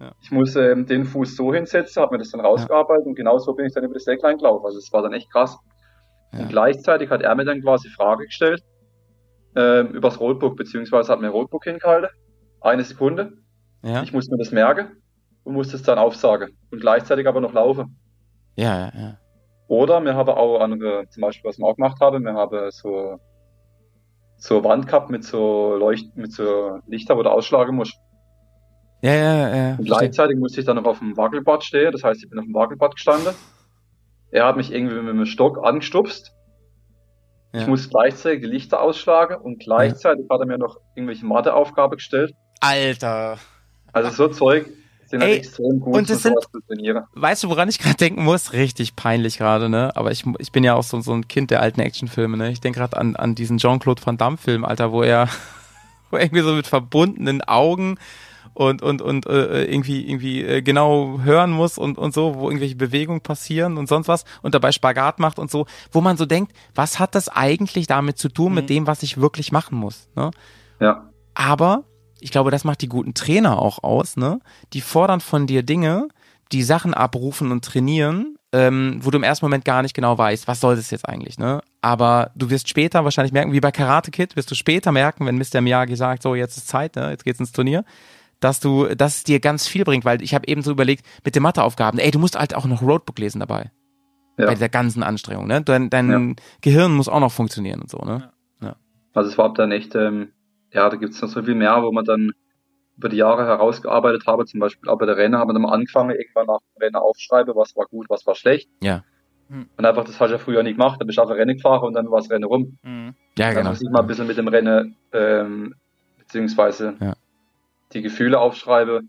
ja. Ich muss ähm, den Fuß so hinsetzen, habe mir das dann rausgearbeitet und genau so bin ich dann über das Slackline gelaufen. Also es war dann echt krass. Ja. Und gleichzeitig hat er mir dann quasi Frage gestellt ähm, übers Roadbook, beziehungsweise hat mir ein Roadbook hingehalten. Eine Sekunde. Ja, Ich muss mir das merken und muss das dann aufsagen. Und gleichzeitig aber noch laufen. ja, ja, ja. Oder wir haben auch andere, zum Beispiel, was wir auch gemacht haben, wir haben so, so Wand gehabt mit so Leucht, mit so Lichter, wo du ausschlagen musst. Ja, ja, ja. ja. Und gleichzeitig musste ich dann noch auf dem Wackelbad stehen. Das heißt, ich bin auf dem Wackelbad gestanden. Er hat mich irgendwie mit dem Stock angestupst. Ja. Ich muss gleichzeitig die Lichter ausschlagen und gleichzeitig hat er mir noch irgendwelche Matheaufgaben gestellt. Alter. Also so Zeug sind halt Ey, extrem gut, und das sind-. Weißt du, woran ich gerade denken muss? Richtig peinlich gerade, ne? Aber ich, ich bin ja auch so, so ein Kind der alten Actionfilme, ne? Ich denke gerade an, an diesen Jean-Claude Van Damme-Film, Alter, wo er wo er irgendwie so mit verbundenen Augen und, und, und äh, irgendwie, irgendwie äh, genau hören muss und, und so, wo irgendwelche Bewegungen passieren und sonst was und dabei Spagat macht und so, wo man so denkt, was hat das eigentlich damit zu tun mit Mhm. dem, was ich wirklich machen muss? Ne? Ja, Aber ich glaube, das macht die guten Trainer auch aus, ne? Die fordern von dir Dinge, die Sachen abrufen und trainieren, ähm, wo du im ersten Moment gar nicht genau weißt, was soll das jetzt eigentlich, ne? Aber du wirst später wahrscheinlich merken, wie bei Karate Kid, wirst du später merken, wenn Mr. Miyagi sagt, so jetzt ist Zeit, ne? Jetzt geht's ins Turnier, dass du, dass es dir ganz viel bringt, weil ich habe eben so überlegt, mit den Matheaufgaben, ey, du musst halt auch noch Roadbook lesen dabei. ja. Bei der ganzen Anstrengung, ne? Dein, dein Gehirn muss auch noch funktionieren und so, ne? Also es war dann echt, ähm, ja, da gibt's noch so viel mehr, wo man dann über die Jahre herausgearbeitet habe. Zum Beispiel auch bei der Rennen haben wir dann angefangen, irgendwann nach dem Rennen aufschreibe, was war gut, was war schlecht. Ja. Hm. Und einfach, das habe ich ja früher nie gemacht. Da bist du einfach Rennen gefahren und dann war das Rennen rum. Mhm. Ja, dann genau. muss ich mal ein bisschen mit dem Rennen, ähm, beziehungsweise Ja. die Gefühle aufschreibe,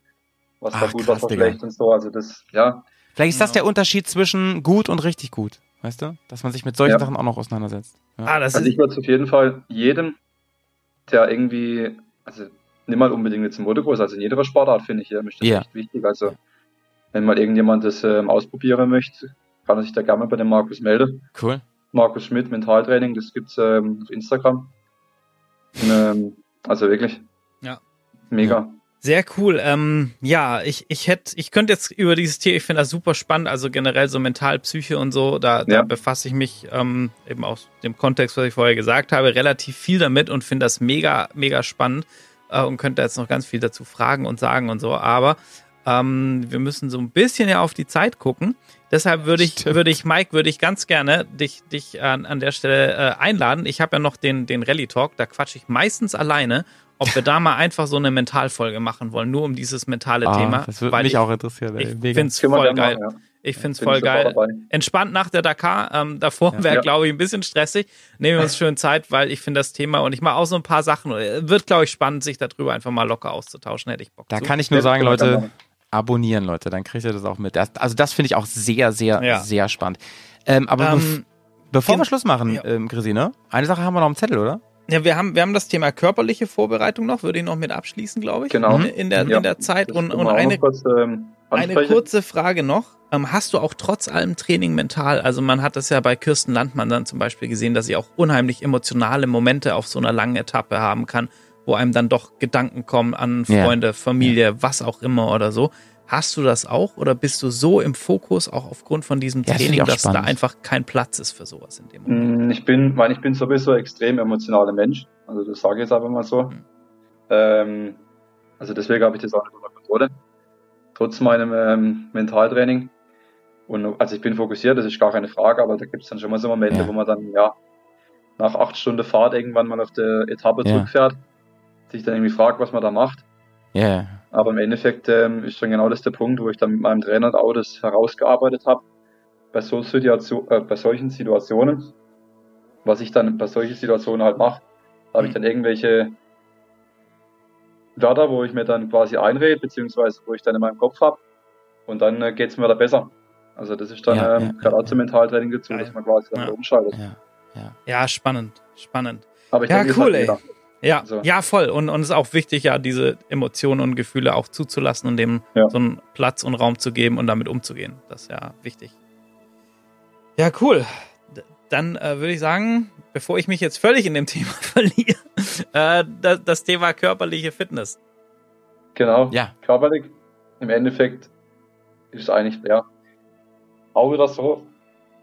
was war Ach, gut, krass, was war Digga. schlecht und so. Also das, ja, Vielleicht ist das Genau. der Unterschied zwischen gut und richtig gut. Weißt du? Dass man sich mit solchen Ja. Sachen auch noch auseinandersetzt. Ja. Ah, das Also ist ich würde es auf jeden Fall jedem, der irgendwie, also nicht mal unbedingt jetzt im Motocross, also in jeder Sportart finde ich ja, ist das Ja. echt wichtig. Also wenn mal irgendjemand das ähm, ausprobieren möchte, kann er sich da gerne bei dem Markus melden. Cool. Markus Schmidt, Mentaltraining, das gibt's ähm, auf Instagram. Und, ähm, also wirklich. Ja. Mega. Sehr cool. Ähm, ja, ich, ich hätte, ich könnte jetzt über dieses Thema, ich finde das super spannend, also generell so Mental, Psyche und so, da, da Ja. befasse ich mich ähm, eben aus dem Kontext, was ich vorher gesagt habe, relativ viel damit und finde das mega, mega spannend äh, und könnte jetzt noch ganz viel dazu fragen und sagen und so, aber ähm, wir müssen so ein bisschen ja auf die Zeit gucken. Deshalb würde ich, Stimmt. würde ich, Mike, würde ich ganz gerne dich, dich an, an der Stelle äh, einladen. Ich habe ja noch den, den Rally Talk, da quatsche ich meistens alleine, ob wir da mal einfach so eine Mentalfolge machen wollen, nur um dieses mentale Ah, Thema. das würde weil mich ich, auch interessieren. ich finde es voll geil. machen, ja. Ich finde es voll sofort geil. Entspannt nach der Dakar. Ähm, davor wäre, Ja. glaube ich, ein bisschen stressig. Nehmen wir uns schön Zeit, weil ich finde das Thema und ich mache auch so ein paar Sachen. Äh, Wird, glaube ich, spannend, sich darüber einfach mal locker auszutauschen. Hätte ich Bock Da zu. kann ich nur Ja, sagen, Leute, abonnieren, Leute. Dann kriegt ihr das auch mit. Das, also das finde ich auch sehr, sehr, Ja. sehr spannend. Ähm, aber ähm, bevor wir Schluss machen, ja. ähm, Chrissy, ne? Eine Sache haben wir noch im Zettel, oder? Ja, wir haben, wir haben das Thema körperliche Vorbereitung noch, würde ich noch mit abschließen, glaube ich. Genau. In, der, Ja. in der Zeit. Und, und eine, kurz, ähm, Eine kurze Frage noch. Ähm, hast du auch trotz allem Training mental, also man hat das ja bei Kirsten Landmann dann zum Beispiel gesehen, dass sie auch unheimlich emotionale Momente auf so einer langen Etappe haben kann, wo einem dann doch Gedanken kommen an Ja. Freunde, Familie, was auch immer oder so. Hast du das auch oder bist du so im Fokus auch aufgrund von diesem Ja, Training, dass da spannend. einfach kein Platz ist für sowas in dem Moment? Mm, Ich bin, weil ich bin sowieso extrem emotionaler Mensch. Also das sage ich jetzt einfach mal so. Mhm. Ähm, also deswegen habe ich das auch nicht unter Kontrolle. Trotz meinem ähm, Mentaltraining. Und also ich bin fokussiert, das ist gar keine Frage, aber da gibt es dann schon mal so Momente, Ja. wo man dann ja nach acht Stunden Fahrt irgendwann mal auf der Etappe Ja. zurückfährt, sich dann irgendwie fragt, was man da macht. Ja. Aber im Endeffekt ähm, ist dann genau das der Punkt, wo ich dann mit meinem Trainer auch das herausgearbeitet habe. Bei, so Situation, äh, bei solchen Situationen, was ich dann bei solchen Situationen halt mache, da habe ich dann irgendwelche Wörter, wo ich mir dann quasi einrede, beziehungsweise wo ich dann in meinem Kopf habe. Und dann äh, geht's mir da besser. Also das ist dann Ja, ähm, ja, gerade ja, auch zum Mentaltraining dazu, dass man quasi dann Ja. umschaltet. Ja. Ja. Ja, spannend, spannend. Aber ich Ja, denke, cool, ey. jeder. Ja, So. ja, voll. Und, und es ist auch wichtig, ja, diese Emotionen und Gefühle auch zuzulassen und dem Ja. so einen Platz und Raum zu geben und damit umzugehen. Das ist ja wichtig. Ja, cool. Dann äh, würde ich sagen, bevor ich mich jetzt völlig in dem Thema verliere, äh, das, das Thema körperliche Fitness. Genau. Ja. Körperlich. Im Endeffekt ist es eigentlich, ja, auch wieder so,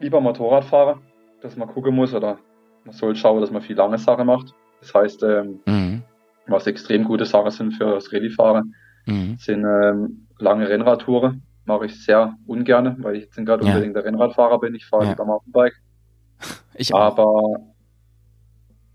wie beim Motorradfahrer, dass man gucken muss oder man soll schauen, dass man viel lange Sachen macht. Das heißt, ähm, Mhm. was extrem gute Sachen sind für das Rallye-Fahren, Mhm. sind ähm, lange Rennradtouren. Mache ich sehr ungern, weil ich jetzt nicht gerade Ja. unbedingt der Rennradfahrer bin. Ich fahre Ja. lieber Mountainbike. Ich auch. Aber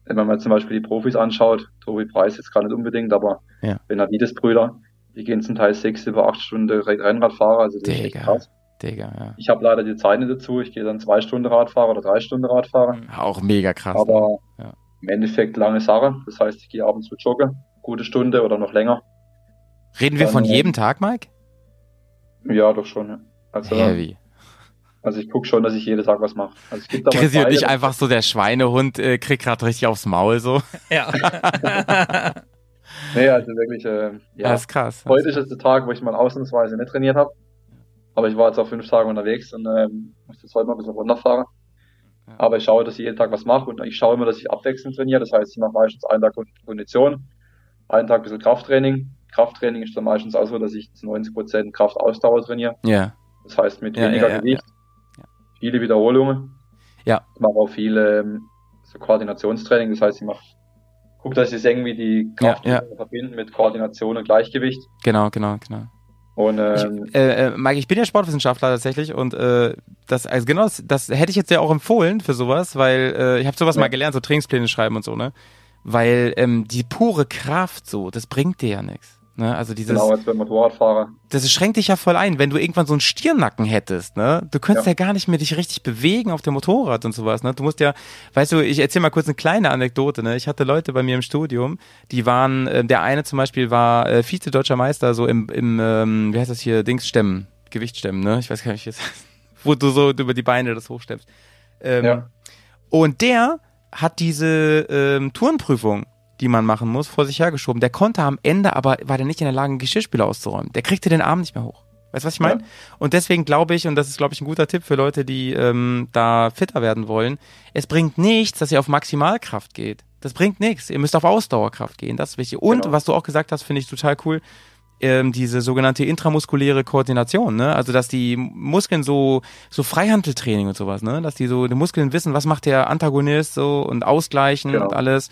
wenn man mal zum Beispiel die Profis anschaut, Tobi Preis jetzt gar nicht unbedingt, aber Ja. Benavides Brüder, die gehen zum Teil sechs über acht Stunden Re- Rennradfahrer, also das ist echt Digga. krass. Digga, ja. Ich habe leider die Zeit nicht dazu, ich gehe dann zwei Stunden Radfahrer oder drei Stunden Radfahrer, Auch mega krass. aber Ja. Im Endeffekt lange Sache. Das heißt, ich gehe ab und zu joggen, gute Stunde oder noch länger. Reden wir von dann, äh, jedem Tag, Mike? Ja, doch schon. Ja. Also, Heavy. also ich gucke schon, dass ich jeden Tag was mache. Also Chrissy und ich einfach so, der Schweinehund äh, kriegt gerade richtig aufs Maul so. Ja. Nee, also wirklich, äh, Ja, ja. ist krass. Heute ist es der Tag, wo ich mal ausnahmsweise nicht trainiert habe. Aber ich war jetzt auch fünf Tage unterwegs und ähm, musste jetzt heute mal ein bisschen runterfahren. Ja. Aber ich schaue, dass ich jeden Tag was mache und ich schaue immer, dass ich abwechselnd trainiere. Das heißt, ich mache meistens einen Tag Kondition, einen Tag ein bisschen Krafttraining. Krafttraining ist dann meistens auch so, dass ich zu 90% Kraftausdauer trainiere. Ja. Das heißt mit Ja, weniger ja, ja, Gewicht, ja. viele Wiederholungen. Ja. Ich mache auch viele ähm, so Koordinationstraining. Das heißt, ich mache, gucke, dass ich es irgendwie die Ja, Kraft ja. verbinden mit Koordination und Gleichgewicht. Genau, genau, genau. Und ähm, Ich, äh, äh, Mike, ich bin ja Sportwissenschaftler tatsächlich und äh, das, also genau, das, das hätte ich jetzt ja auch empfohlen für sowas, weil äh, ich habe sowas Ja. mal gelernt, so Trainingspläne schreiben und so, ne? Weil ähm, die pure Kraft so, das bringt dir ja nichts. Ne? Also dieses, genau als beim Motorradfahrer. das schränkt dich ja voll ein, wenn du irgendwann so einen Stirnnacken hättest, ne? Du könntest ja. Ja. gar nicht mehr dich richtig bewegen auf dem Motorrad und sowas, ne? Du musst ja, weißt du, ich erzähl mal kurz eine kleine Anekdote, ne? Ich hatte Leute bei mir im Studium, die waren, äh, der eine zum Beispiel war äh, Vize-Deutscher Meister, so im, im ähm, wie heißt das hier, Dings stemmen, Gewicht stemmen, ne? Ich weiß gar nicht, wie es heißt. Wo du so über die Beine das hochstemmst. Ähm, Ja. Und der hat diese ähm, Tourenprüfung, die man machen muss, vor sich hergeschoben. Der konnte am Ende, aber war der nicht in der Lage, einen Geschirrspüler auszuräumen. Der kriegte den Arm nicht mehr hoch. Weißt du, was ich meine? Ja. Und deswegen glaube ich, und das ist, glaube ich, ein guter Tipp für Leute, die ähm, da fitter werden wollen, es bringt nichts, dass ihr auf Maximalkraft geht. Das bringt nichts. Ihr müsst auf Ausdauerkraft gehen. Das ist wichtig. Und Genau. was du auch gesagt hast, finde ich total cool, ähm, diese sogenannte intramuskuläre Koordination, ne? Also dass die Muskeln so so Freihandeltraining und sowas, ne? Dass die so die Muskeln wissen, was macht der Antagonist so und ausgleichen Genau. und alles.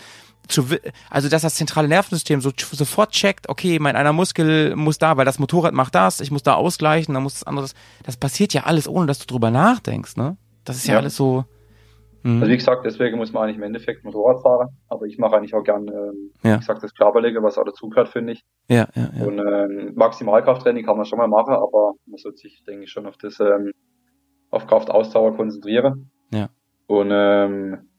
Zu, also dass das zentrale Nervensystem so sofort checkt, okay, mein einer Muskel muss da, weil das Motorrad macht das, ich muss da ausgleichen, dann muss das andere. Das passiert ja alles, ohne dass du drüber nachdenkst, ne? Das ist ja, Ja. alles so. Mhm. Also wie gesagt, deswegen muss man eigentlich im Endeffekt Motorrad fahren. Aber ich mache eigentlich auch gern, ähm, Ja. wie gesagt, das Körperliche, was auch dazugehört, finde ich. ja, ja, ja. Und ähm, Maximalkrafttraining kann man schon mal machen, aber man sollte sich, denke ich, schon auf das, ähm, auf Kraftausdauer konzentrieren. Ja. Und ähm,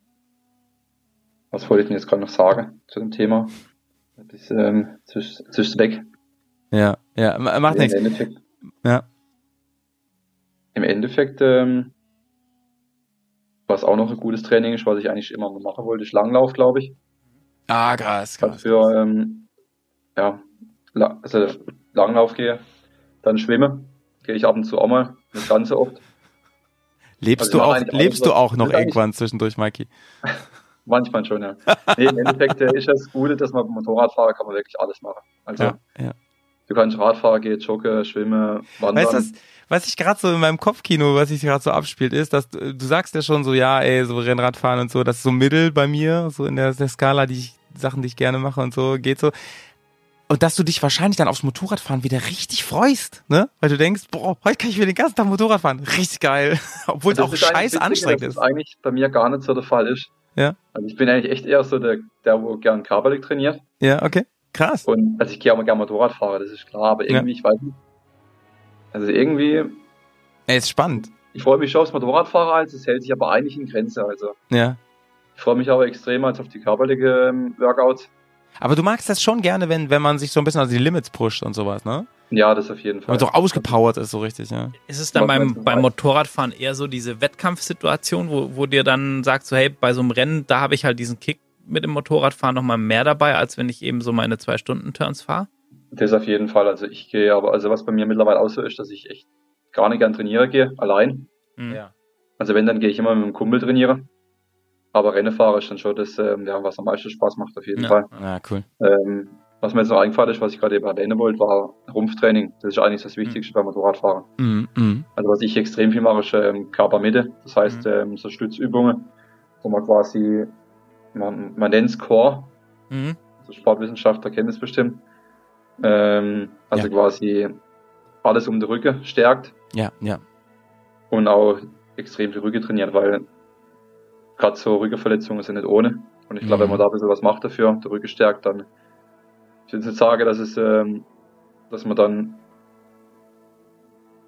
was wollte ich denn jetzt gerade noch sagen zu dem Thema? Das ist, ähm, das ist weg. ja, ja, ma- macht Im nichts. Endeffekt, Ja. im Endeffekt ähm, was auch noch ein gutes Training ist, was ich eigentlich immer machen wollte, ist Langlauf, glaube ich. Ah, krass, krass. für ähm, ja, la also Langlauf gehe, dann schwimme, gehe ich ab und zu auch mal, nicht ganz so oft. Lebst Also du auch, lebst du auch noch irgendwann zwischendurch, Mikey? Manchmal schon, ja. Nee, im Endeffekt äh, ist das Gute, dass man beim Motorradfahrer kann man wirklich alles machen. Also Ja, ja. du kannst Radfahrer gehen, joggen, schwimmen, wandern. Weißt du, was, was ich gerade so in meinem Kopfkino, was sich gerade so abspielt, ist, dass du, du sagst ja schon so, ja, ey, so Rennradfahren und so, das ist so Mittel bei mir, so in der, der Skala, die ich, Sachen, die ich gerne mache und so, geht so. Und dass du dich wahrscheinlich dann aufs Motorradfahren wieder richtig freust, ne? Weil du denkst, boah, heute kann ich wieder den ganzen Tag Motorrad fahren. Richtig geil. Obwohl es Das auch scheiß anstrengend ist. Das eigentlich bei mir gar nicht so der Fall ist. Ja. Also ich bin eigentlich echt eher so der, der wo gern körperlich trainiert. Ja, okay. Krass. Und also ich gehe auch mal gern Motorrad fahren, das ist klar, aber irgendwie, ich weiß nicht. Also irgendwie, Ey, ist spannend. ich freue mich schon aufs Motorradfahren, als es hält sich aber eigentlich in Grenze. Also Ja. ich freue mich aber extrem als auf die körperliche ähm, Workouts. Aber du magst das schon gerne, wenn, wenn man sich so ein bisschen an die Limits pusht und sowas, ne? Ja, das auf jeden Wenn Fall. man so ausgepowert ist, so richtig, ja. Ist es dann beim, beim Motorradfahren eher so diese Wettkampfsituation, wo, wo dir dann sagst, so, hey, bei so einem Rennen, da habe ich halt diesen Kick mit dem Motorradfahren nochmal mehr dabei, als wenn ich eben so meine zwei Stunden Turns fahre? Das auf jeden Fall. Also ich gehe aber, also was bei mir mittlerweile auch so ist, dass ich echt gar nicht gern trainiere gehe, allein. Mhm. Also wenn, dann gehe ich immer mit einem Kumpel trainieren. Aber Rennen fahren ist dann schon das, ähm, ja, was am meisten Spaß macht auf jeden Ja. Fall. Ja, cool. Ähm, was mir jetzt noch eingefallen ist, was ich gerade eben erwähnen wollte, war Rumpftraining. Das ist eigentlich das Wichtigste beim Motorradfahren. Mhm, mhm. Also was ich extrem viel mache, ist ähm, Körpermitte. Das heißt, ähm, so Stützübungen, wo man quasi, man, man nennt es Core, Mhm. also Sportwissenschaftler kennen es bestimmt. Ähm, also Ja. quasi alles um den Rücken stärkt Ja, ja. und auch extrem die Rücken trainiert, weil gerade so Rückenverletzungen sind nicht ohne. Und ich glaube, Mhm. wenn man da ein bisschen was macht dafür, der Rücken stärkt, dann ich will jetzt nicht sagen, dass es ähm, dass man dann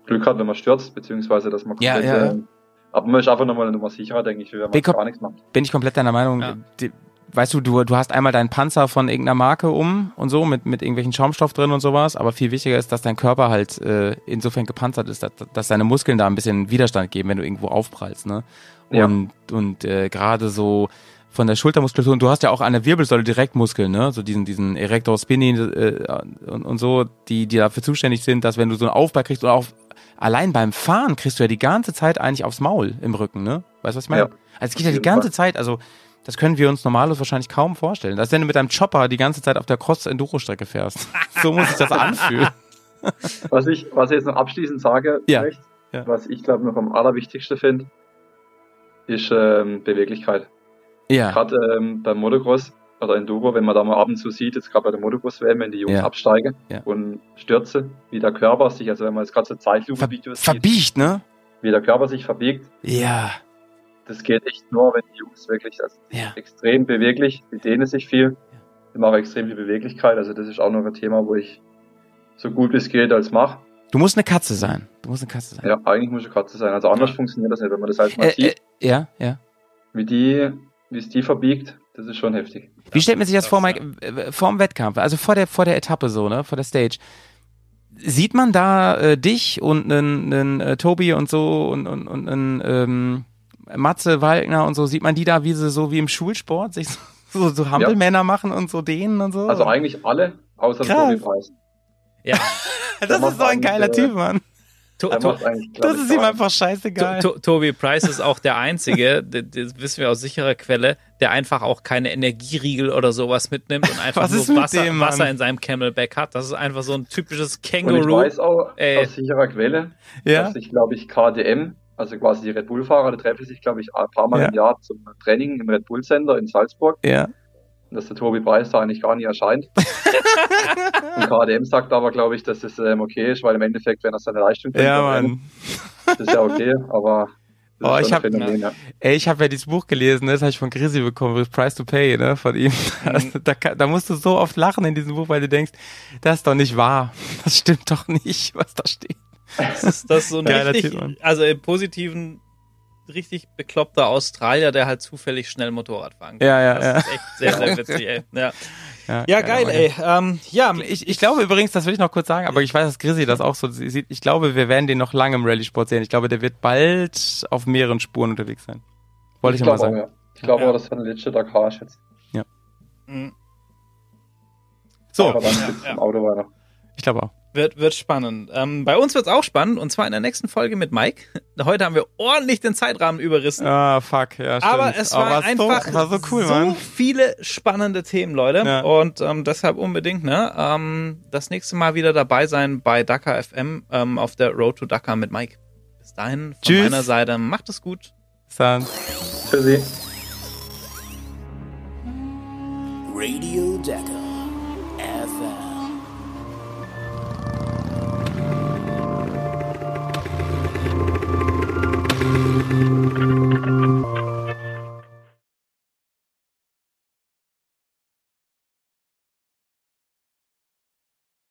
Glück hat, wenn man stürzt, beziehungsweise dass man Ja, komplett, ja, ja. ähm, aber man ist einfach nochmal eine Nummer sicherer, denke ich, wenn man Bin gar nichts macht. Bin ich komplett deiner Meinung. Ja. Die, weißt du, du, du hast einmal deinen Panzer von irgendeiner Marke um und so, mit, mit irgendwelchen Schaumstoff drin und sowas, aber viel wichtiger ist, dass dein Körper halt äh, insofern gepanzert ist, dass, dass deine Muskeln da ein bisschen Widerstand geben, wenn du irgendwo aufprallst, ne? Ja. Und, und äh, gerade so von der Schultermuskulatur, und du hast ja auch an der Wirbelsäule direkt Muskeln, ne? So diesen, diesen Erector Spini äh, und, und so, die, die dafür zuständig sind, dass wenn du so einen Aufbau kriegst oder auch allein beim Fahren kriegst du ja die ganze Zeit eigentlich aufs Maul im Rücken, ne? Weißt du, was ich meine? Ja, also es geht ja die ganze Fall. Zeit, also das können wir uns normalos wahrscheinlich kaum vorstellen. Dass wenn du mit deinem Chopper die ganze Zeit auf der Cross-Enduro-Strecke fährst. so muss sich das anfühlen. Was ich, was ich jetzt noch abschließend sage, Ja. vielleicht, Ja. was ich glaube noch am allerwichtigsten finde, ist ähm, Beweglichkeit. Ja, Gerade ähm, beim Motocross oder Enduro, wenn man da mal ab und zu sieht, jetzt gerade bei der Motocross-WM, wenn die Jungs Ja. absteigen Ja. und stürze, wie der Körper sich, also wenn man jetzt gerade so Ver Zeitlupe-Videos sieht, verbiegt, ne? wie der Körper sich verbiegt, Ja, das geht echt nur, wenn die Jungs wirklich, also ja. extrem beweglich, die dehnen sich viel, die machen extrem viel Beweglichkeit, also das ist auch noch ein Thema, wo ich so gut wie es geht als mache. Du musst eine Katze sein. Du musst eine Katze sein. Ja, eigentlich muss ich Katze sein, also anders funktioniert das nicht, wenn man das halt mal Äh, sieht, äh, ja, ja. wie die, wie es die verbiegt, das ist schon heftig. Wie stellt man sich das vor, Mike, vor dem Wettkampf, also vor der, vor der Etappe so, ne, vor der Stage? Sieht man da äh, dich und einen, einen äh, Tobi und so und, und, und einen ähm, Matze Walkner und so, sieht man die da wie sie so wie im Schulsport sich so, so, so Hampelmänner machen und so dehnen und so? Also eigentlich alle, außer Krass. Tobi Preis. Ja. das ist so ein geiler äh, Typ, Mann. To to glaub Das ich, ist ihm einfach scheißegal. to Toby Price ist auch der Einzige, das, wissen wir aus sicherer Quelle, der einfach auch keine Energieriegel oder sowas mitnimmt und einfach Was nur Wasser, dem? Wasser in seinem Camelback hat. Das ist einfach so ein typisches Und ich Känguru. weiß auch Ey. aus sicherer Quelle, ja? dass sich, glaube ich, KDM, also quasi die Red Bull-Fahrer, die treffen sich, glaube ich, ein paar Mal Ja. im Jahr zum Training im Red Bull Center in Salzburg. Ja. Und dass der Tobi Preis da eigentlich gar nie erscheint. und KDM sagt aber, glaube ich, dass es ähm, okay ist, weil im Endeffekt, wenn er seine Leistung bringt, Ja, dann Mann. das ist ja okay, aber das Oh, ist ich schon hab- ein Phänomen, ja. Ey, ich habe ja dieses Buch gelesen, ne, das habe ich von Grisi bekommen, with Price to Pay, ne, von ihm. Also, da, da musst du so oft lachen in diesem Buch, weil du denkst, das ist doch nicht wahr. Das stimmt doch nicht, was da steht. Das ist, das ist so ein Geiler richtig, also im positiven, richtig bekloppter Australier, der halt zufällig schnell Motorrad fahren kann. Ja, ja, das ja. ist echt sehr, sehr witzig, ey. Ja, ja keine geil, ey. Ähm, ja, Ich, ich glaube übrigens, das will ich noch kurz sagen, aber ich weiß, dass Grisi das auch so sieht. Ich glaube, wir werden den noch lange im Rallye-Sport sehen. Ich glaube, der wird bald auf mehreren Spuren unterwegs sein. Wollte ich, ich noch mal glaube auch, sagen. ja. Ich glaube Ja. auch, dass seine letzte Dakar ist jetzt. mh, So, Aber dann Ja, ja. Auto weiter. ich glaube auch. Wird, wird spannend. Ähm, bei uns wird's auch spannend und zwar in der nächsten Folge mit Mike. Heute haben wir ordentlich den Zeitrahmen überrissen. Ah, fuck, ja, stimmt. Aber es Oh, war einfach so, war so cool, Mann. viele spannende Themen, Leute. Ja. Und ähm, deshalb unbedingt, ne? Ähm, das nächste Mal wieder dabei sein bei Dakar FM ähm, auf der Road to Dakar mit Mike. Bis dahin von Tschüss. meiner Seite. Macht es gut. Dann. Für Sie. Radio Dakar.